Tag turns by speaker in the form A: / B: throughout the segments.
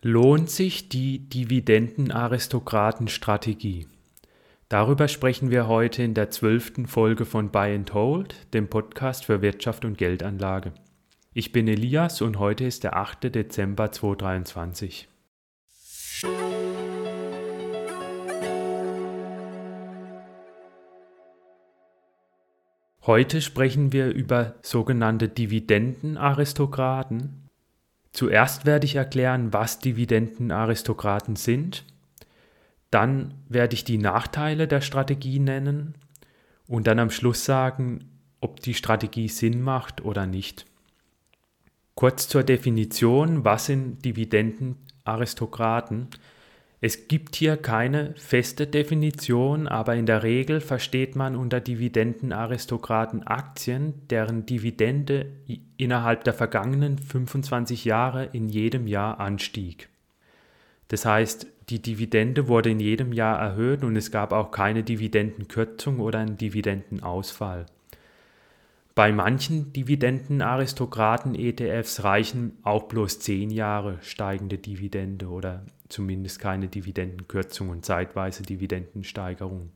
A: Lohnt sich die Dividendenaristokratenstrategie? Darüber sprechen wir heute in der zwölften Folge von Buy and Hold, dem Podcast für Wirtschaft und Geldanlage. Ich bin Elias und heute ist der 8. Dezember 2023. Heute sprechen wir über sogenannte Dividendenaristokraten. Zuerst werde ich erklären, was Dividendenaristokraten sind. Dann werde ich die Nachteile der Strategie nennen und dann am Schluss sagen, ob die Strategie Sinn macht oder nicht. Kurz zur Definition, was sind Dividendenaristokraten? Es gibt hier keine feste Definition, aber in der Regel versteht man unter Dividendenaristokraten Aktien, deren Dividende innerhalb der vergangenen 25 Jahre in jedem Jahr anstieg. Das heißt, die Dividende wurde in jedem Jahr erhöht und es gab auch keine Dividendenkürzung oder einen Dividendenausfall. Bei manchen Dividendenaristokraten-ETFs reichen auch bloß 10 Jahre steigende Dividende oder zumindest keine Dividendenkürzung und zeitweise Dividendensteigerung.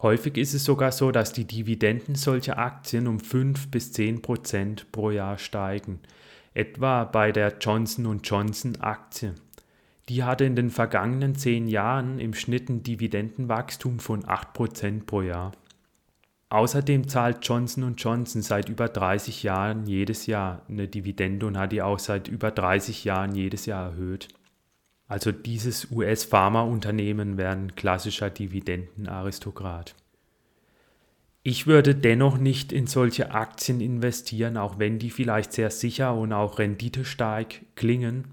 A: Häufig ist es sogar so, dass die Dividenden solcher Aktien um 5 bis 10 Prozent pro Jahr steigen, etwa bei der Johnson Johnson Aktie. Die hatte in den vergangenen 10 Jahren im Schnitt ein Dividendenwachstum von 8 Prozent pro Jahr. Außerdem zahlt Johnson Johnson seit über 30 Jahren jedes Jahr eine Dividende und hat die auch seit über 30 Jahren jedes Jahr erhöht. Also dieses US-Pharmaunternehmen wäre ein klassischer Dividendenaristokrat. Ich würde dennoch nicht in solche Aktien investieren, auch wenn die vielleicht sehr sicher und auch renditestark klingen.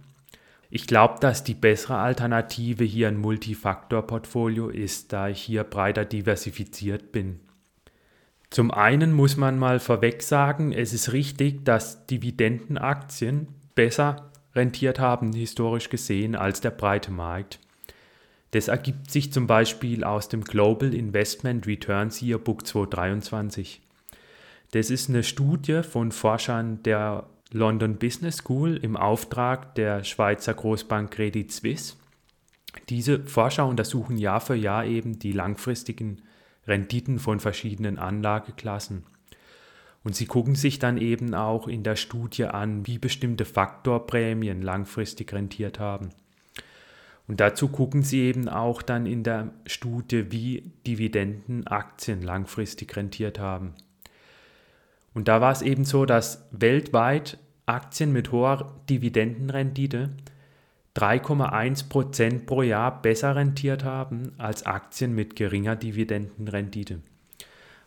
A: Ich glaube, dass die bessere Alternative hier ein Multifaktor-Portfolio ist, da ich hier breiter diversifiziert bin. Zum einen muss man mal vorweg sagen, es ist richtig, dass Dividendenaktien besser rentiert haben, historisch gesehen, als der breite Markt. Das ergibt sich zum Beispiel aus dem Global Investment Returns Yearbook 2023. Das ist eine Studie von Forschern der London Business School im Auftrag der Schweizer Großbank Credit Suisse. Diese Forscher untersuchen Jahr für Jahr eben die langfristigen Renditen von verschiedenen Anlageklassen. Und sie gucken sich dann eben auch in der Studie an, wie bestimmte Faktorprämien langfristig rentiert haben. Und dazu gucken sie eben auch dann in der Studie, wie Dividendenaktien langfristig rentiert haben. Und da war es eben so, dass weltweit Aktien mit hoher Dividendenrendite 3,1% pro Jahr besser rentiert haben als Aktien mit geringer Dividendenrendite.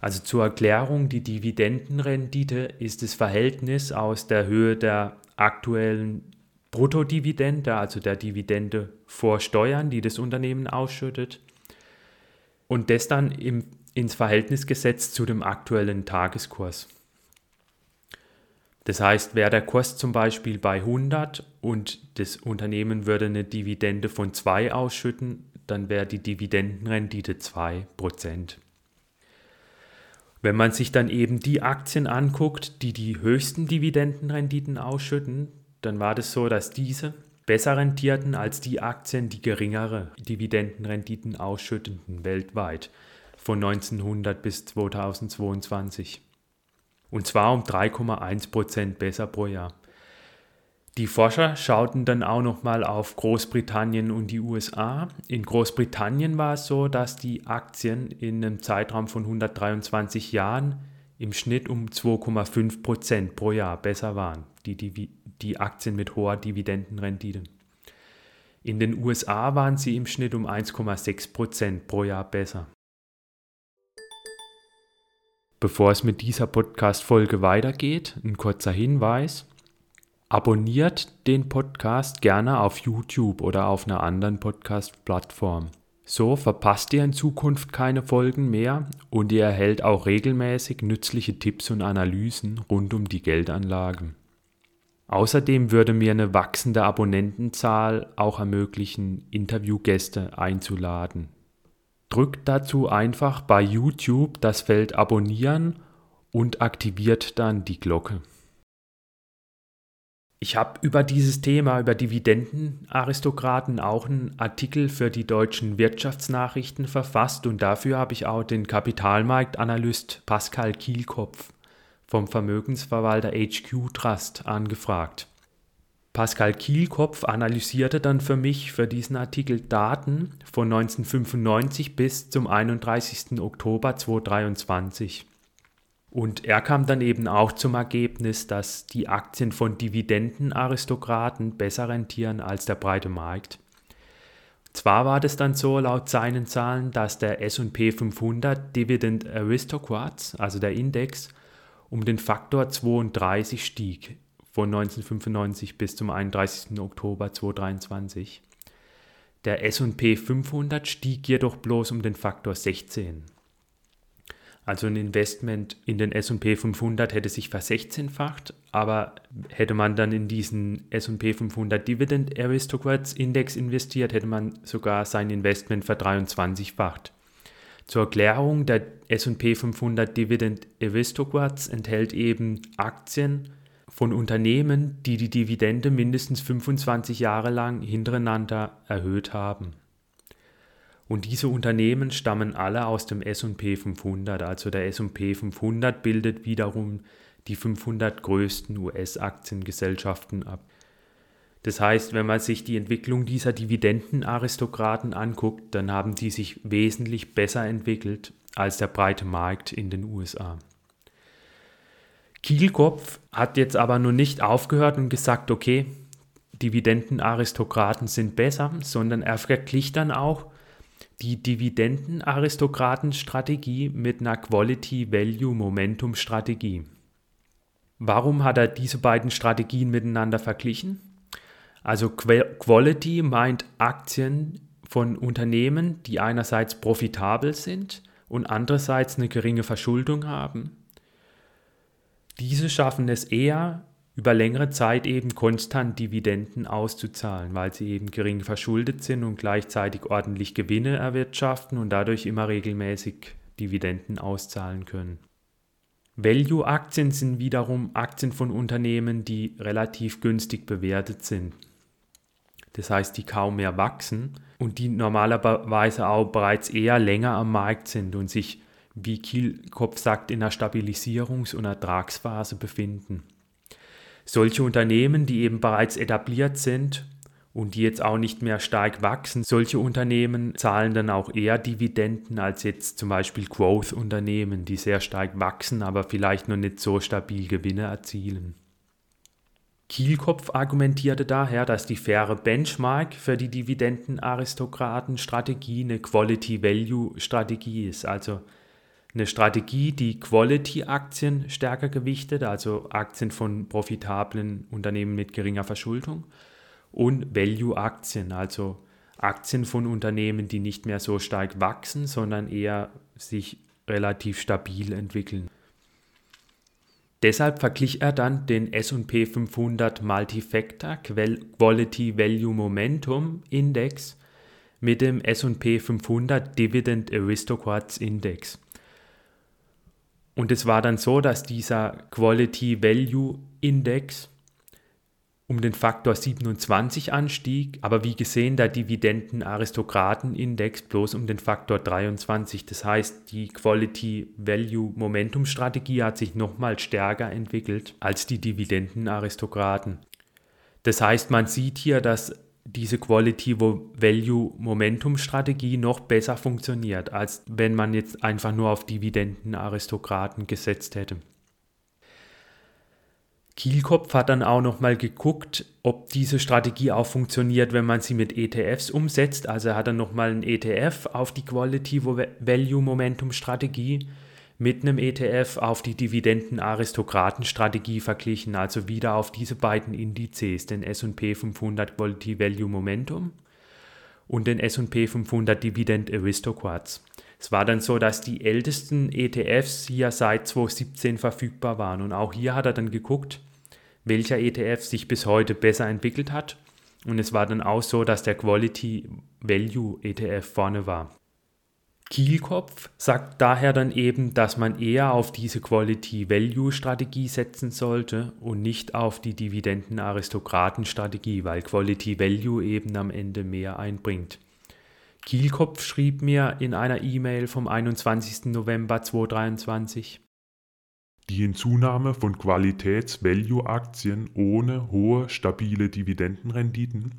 A: Also zur Erklärung, die Dividendenrendite ist das Verhältnis aus der Höhe der aktuellen Bruttodividende, also der Dividende vor Steuern, die das Unternehmen ausschüttet, und das dann im, ins Verhältnis gesetzt zu dem aktuellen Tageskurs. Das heißt, wäre der Kurs zum Beispiel bei 100 und das Unternehmen würde eine Dividende von 2 ausschütten, dann wäre die Dividendenrendite 2%. Wenn man sich dann eben die Aktien anguckt, die die höchsten Dividendenrenditen ausschütten, dann war das so, dass diese besser rentierten als die Aktien, die geringere Dividendenrenditen ausschütteten weltweit von 1900 bis 2022. Und zwar um 3,1 Prozent besser pro Jahr. Die Forscher schauten dann auch nochmal auf Großbritannien und die USA. In Großbritannien war es so, dass die Aktien in einem Zeitraum von 123 Jahren im Schnitt um 2,5 Prozent pro Jahr besser waren, die, die, die Aktien mit hoher Dividendenrendite. In den USA waren sie im Schnitt um 1,6 Prozent pro Jahr besser. Bevor es mit dieser Podcast-Folge weitergeht, ein kurzer Hinweis. Abonniert den Podcast gerne auf YouTube oder auf einer anderen Podcast-Plattform. So verpasst ihr in Zukunft keine Folgen mehr und ihr erhält auch regelmäßig nützliche Tipps und Analysen rund um die Geldanlagen. Außerdem würde mir eine wachsende Abonnentenzahl auch ermöglichen, Interviewgäste einzuladen. Drückt dazu einfach bei YouTube das Feld Abonnieren und aktiviert dann die Glocke. Ich habe über dieses Thema, über Dividendenaristokraten, auch einen Artikel für die deutschen Wirtschaftsnachrichten verfasst und dafür habe ich auch den Kapitalmarktanalyst Pascal Kielkopf vom Vermögensverwalter HQ Trust angefragt. Pascal Kielkopf analysierte dann für mich für diesen Artikel Daten von 1995 bis zum 31. Oktober 2023. Und er kam dann eben auch zum Ergebnis, dass die Aktien von Dividendenaristokraten besser rentieren als der breite Markt. Zwar war das dann so laut seinen Zahlen, dass der SP 500 Dividend Aristocrats, also der Index, um den Faktor 32 stieg von 1995 bis zum 31. Oktober 2023. Der SP 500 stieg jedoch bloß um den Faktor 16. Also ein Investment in den SP 500 hätte sich versechzehnfacht, aber hätte man dann in diesen SP 500 Dividend Aristocrats Index investiert, hätte man sogar sein Investment verdreiundzwanzigfacht. Zur Erklärung, der SP 500 Dividend Aristocrats enthält eben Aktien von Unternehmen, die die Dividende mindestens 25 Jahre lang hintereinander erhöht haben. Und diese Unternehmen stammen alle aus dem SP 500. Also der SP 500 bildet wiederum die 500 größten US-Aktiengesellschaften ab. Das heißt, wenn man sich die Entwicklung dieser Dividendenaristokraten anguckt, dann haben die sich wesentlich besser entwickelt als der breite Markt in den USA. Kielkopf hat jetzt aber nur nicht aufgehört und gesagt, okay, Dividendenaristokraten sind besser, sondern er verglich dann auch die Dividendenaristokratenstrategie mit einer Quality-Value-Momentum-Strategie. Warum hat er diese beiden Strategien miteinander verglichen? Also Quality meint Aktien von Unternehmen, die einerseits profitabel sind und andererseits eine geringe Verschuldung haben. Diese schaffen es eher, über längere Zeit eben konstant Dividenden auszuzahlen, weil sie eben gering verschuldet sind und gleichzeitig ordentlich Gewinne erwirtschaften und dadurch immer regelmäßig Dividenden auszahlen können. Value-Aktien sind wiederum Aktien von Unternehmen, die relativ günstig bewertet sind. Das heißt, die kaum mehr wachsen und die normalerweise auch bereits eher länger am Markt sind und sich, wie Kielkopf sagt, in einer Stabilisierungs- und Ertragsphase befinden. Solche Unternehmen, die eben bereits etabliert sind und die jetzt auch nicht mehr stark wachsen, solche Unternehmen zahlen dann auch eher Dividenden als jetzt zum Beispiel Growth-Unternehmen, die sehr stark wachsen, aber vielleicht noch nicht so stabil Gewinne erzielen. Kielkopf argumentierte daher, dass die faire Benchmark für die Dividendenaristokraten-Strategie eine Quality-Value-Strategie ist, also eine Strategie, die Quality-Aktien stärker gewichtet, also Aktien von profitablen Unternehmen mit geringer Verschuldung, und Value-Aktien, also Aktien von Unternehmen, die nicht mehr so stark wachsen, sondern eher sich relativ stabil entwickeln. Deshalb verglich er dann den SP 500 Multifactor Quality Value Momentum Index mit dem SP 500 Dividend Aristocrats Index. Und es war dann so, dass dieser Quality Value Index um den Faktor 27 anstieg, aber wie gesehen der Dividenden-Aristokraten-Index bloß um den Faktor 23. Das heißt, die Quality-Value-Momentum-Strategie hat sich nochmal stärker entwickelt als die Dividenden-Aristokraten. Das heißt, man sieht hier, dass diese Quality-Value-Momentum-Strategie noch besser funktioniert, als wenn man jetzt einfach nur auf Dividenden-Aristokraten gesetzt hätte. Kielkopf hat dann auch nochmal geguckt, ob diese Strategie auch funktioniert, wenn man sie mit ETFs umsetzt. Also er hat dann nochmal einen ETF auf die Quality Value Momentum Strategie mit einem ETF auf die Dividenden-Aristokraten-Strategie verglichen, also wieder auf diese beiden Indizes, den SP 500 Quality Value Momentum und den SP 500 Dividend Aristocrats. Es war dann so, dass die ältesten ETFs hier seit 2017 verfügbar waren und auch hier hat er dann geguckt, welcher ETF sich bis heute besser entwickelt hat und es war dann auch so, dass der Quality Value ETF vorne war. Kielkopf sagt daher dann eben, dass man eher auf diese Quality-Value-Strategie setzen sollte und nicht auf die Dividenden-Aristokraten-Strategie, weil Quality-Value eben am Ende mehr einbringt. Kielkopf schrieb mir in einer E-Mail vom 21. November 2023,
B: die Hinzunahme von Qualitäts-Value-Aktien ohne hohe, stabile Dividendenrenditen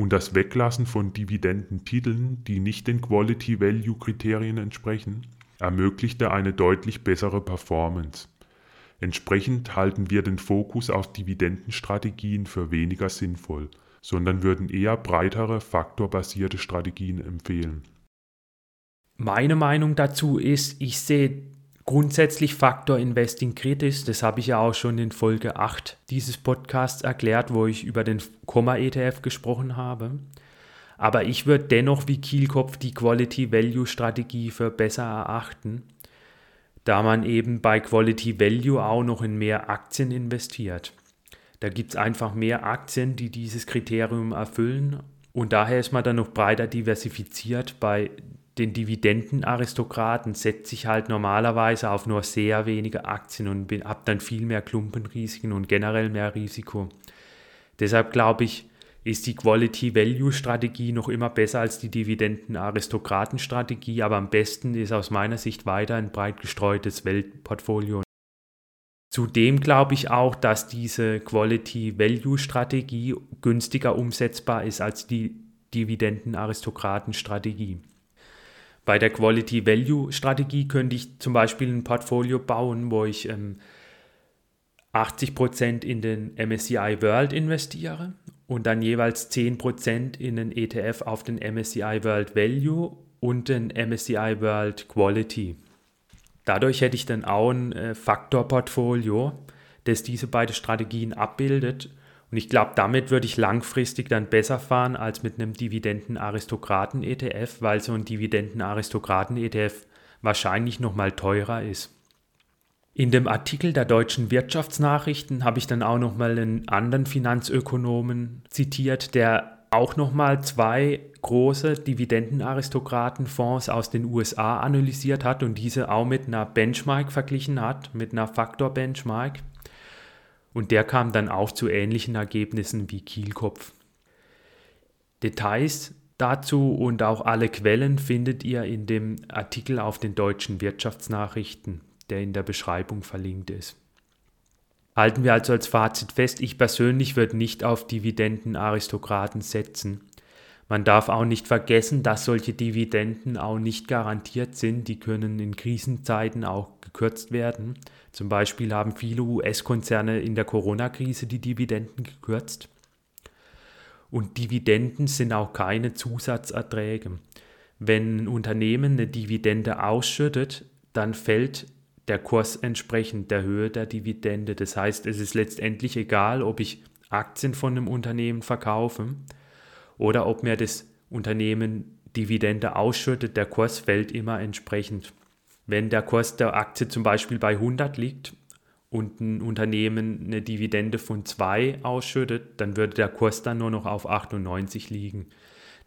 B: und das Weglassen von Dividendentiteln, die nicht den Quality-Value-Kriterien entsprechen, ermöglichte eine deutlich bessere Performance. Entsprechend halten wir den Fokus auf Dividendenstrategien für weniger sinnvoll, sondern würden eher breitere faktorbasierte Strategien empfehlen.
A: Meine Meinung dazu ist, ich sehe grundsätzlich Faktor Investing kritisch. Das habe ich ja auch schon in Folge 8 dieses Podcasts erklärt, wo ich über den Komma-ETF gesprochen habe. Aber ich würde dennoch wie Kielkopf die Quality-Value-Strategie für besser erachten, da man eben bei Quality-Value auch noch in mehr Aktien investiert. Da gibt es einfach mehr Aktien, die dieses Kriterium erfüllen und daher ist man dann noch breiter diversifiziert bei den Dividendenaristokraten setze ich halt normalerweise auf nur sehr wenige Aktien und habe dann viel mehr Klumpenrisiken und generell mehr Risiko. Deshalb glaube ich, ist die Quality-Value-Strategie noch immer besser als die Dividenden-Aristokraten-Strategie, aber am besten ist aus meiner Sicht weiter ein breit gestreutes Weltportfolio. Zudem glaube ich auch, dass diese Quality-Value-Strategie günstiger umsetzbar ist als die Dividenden-Aristokraten-Strategie. Bei der Quality-Value-Strategie könnte ich zum Beispiel ein Portfolio bauen, wo ich ähm, 80% in den MSCI World investiere und dann jeweils 10% in den ETF auf den MSCI World Value und den MSCI World Quality. Dadurch hätte ich dann auch ein äh, Faktorportfolio, das diese beiden Strategien abbildet und ich glaube, damit würde ich langfristig dann besser fahren als mit einem Dividenden-Aristokraten-ETF, weil so ein Dividenden-Aristokraten-ETF wahrscheinlich nochmal teurer ist. In dem Artikel der deutschen Wirtschaftsnachrichten habe ich dann auch nochmal einen anderen Finanzökonomen zitiert, der auch nochmal zwei große Dividendenaristokratenfonds aus den USA analysiert hat und diese auch mit einer Benchmark verglichen hat, mit einer Faktor-Benchmark. Und der kam dann auch zu ähnlichen Ergebnissen wie Kielkopf. Details dazu und auch alle Quellen findet ihr in dem Artikel auf den deutschen Wirtschaftsnachrichten, der in der Beschreibung verlinkt ist. Halten wir also als Fazit fest, ich persönlich würde nicht auf Dividendenaristokraten setzen. Man darf auch nicht vergessen, dass solche Dividenden auch nicht garantiert sind. Die können in Krisenzeiten auch gekürzt werden. Zum Beispiel haben viele US-Konzerne in der Corona-Krise die Dividenden gekürzt. Und Dividenden sind auch keine Zusatzerträge. Wenn ein Unternehmen eine Dividende ausschüttet, dann fällt der Kurs entsprechend der Höhe der Dividende. Das heißt, es ist letztendlich egal, ob ich Aktien von einem Unternehmen verkaufe oder ob mir das Unternehmen Dividende ausschüttet, der Kurs fällt immer entsprechend. Wenn der Kurs der Aktie zum Beispiel bei 100 liegt und ein Unternehmen eine Dividende von 2 ausschüttet, dann würde der Kurs dann nur noch auf 98 liegen.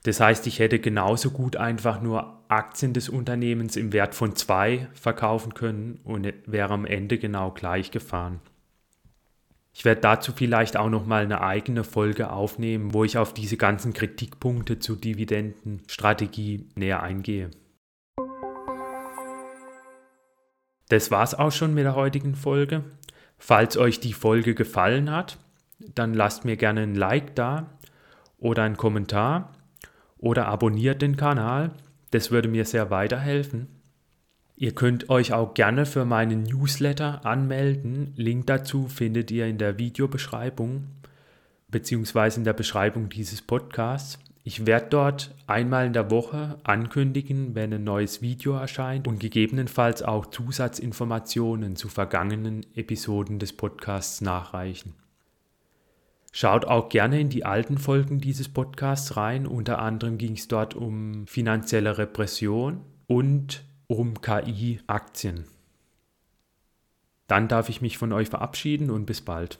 A: Das heißt, ich hätte genauso gut einfach nur Aktien des Unternehmens im Wert von 2 verkaufen können und wäre am Ende genau gleich gefahren. Ich werde dazu vielleicht auch noch mal eine eigene Folge aufnehmen, wo ich auf diese ganzen Kritikpunkte zur Dividendenstrategie näher eingehe. Das war's auch schon mit der heutigen Folge. Falls euch die Folge gefallen hat, dann lasst mir gerne ein Like da oder einen Kommentar oder abonniert den Kanal. Das würde mir sehr weiterhelfen. Ihr könnt euch auch gerne für meinen Newsletter anmelden. Link dazu findet ihr in der Videobeschreibung bzw. in der Beschreibung dieses Podcasts. Ich werde dort einmal in der Woche ankündigen, wenn ein neues Video erscheint und gegebenenfalls auch Zusatzinformationen zu vergangenen Episoden des Podcasts nachreichen. Schaut auch gerne in die alten Folgen dieses Podcasts rein. Unter anderem ging es dort um finanzielle Repression und um KI-Aktien. Dann darf ich mich von euch verabschieden und bis bald.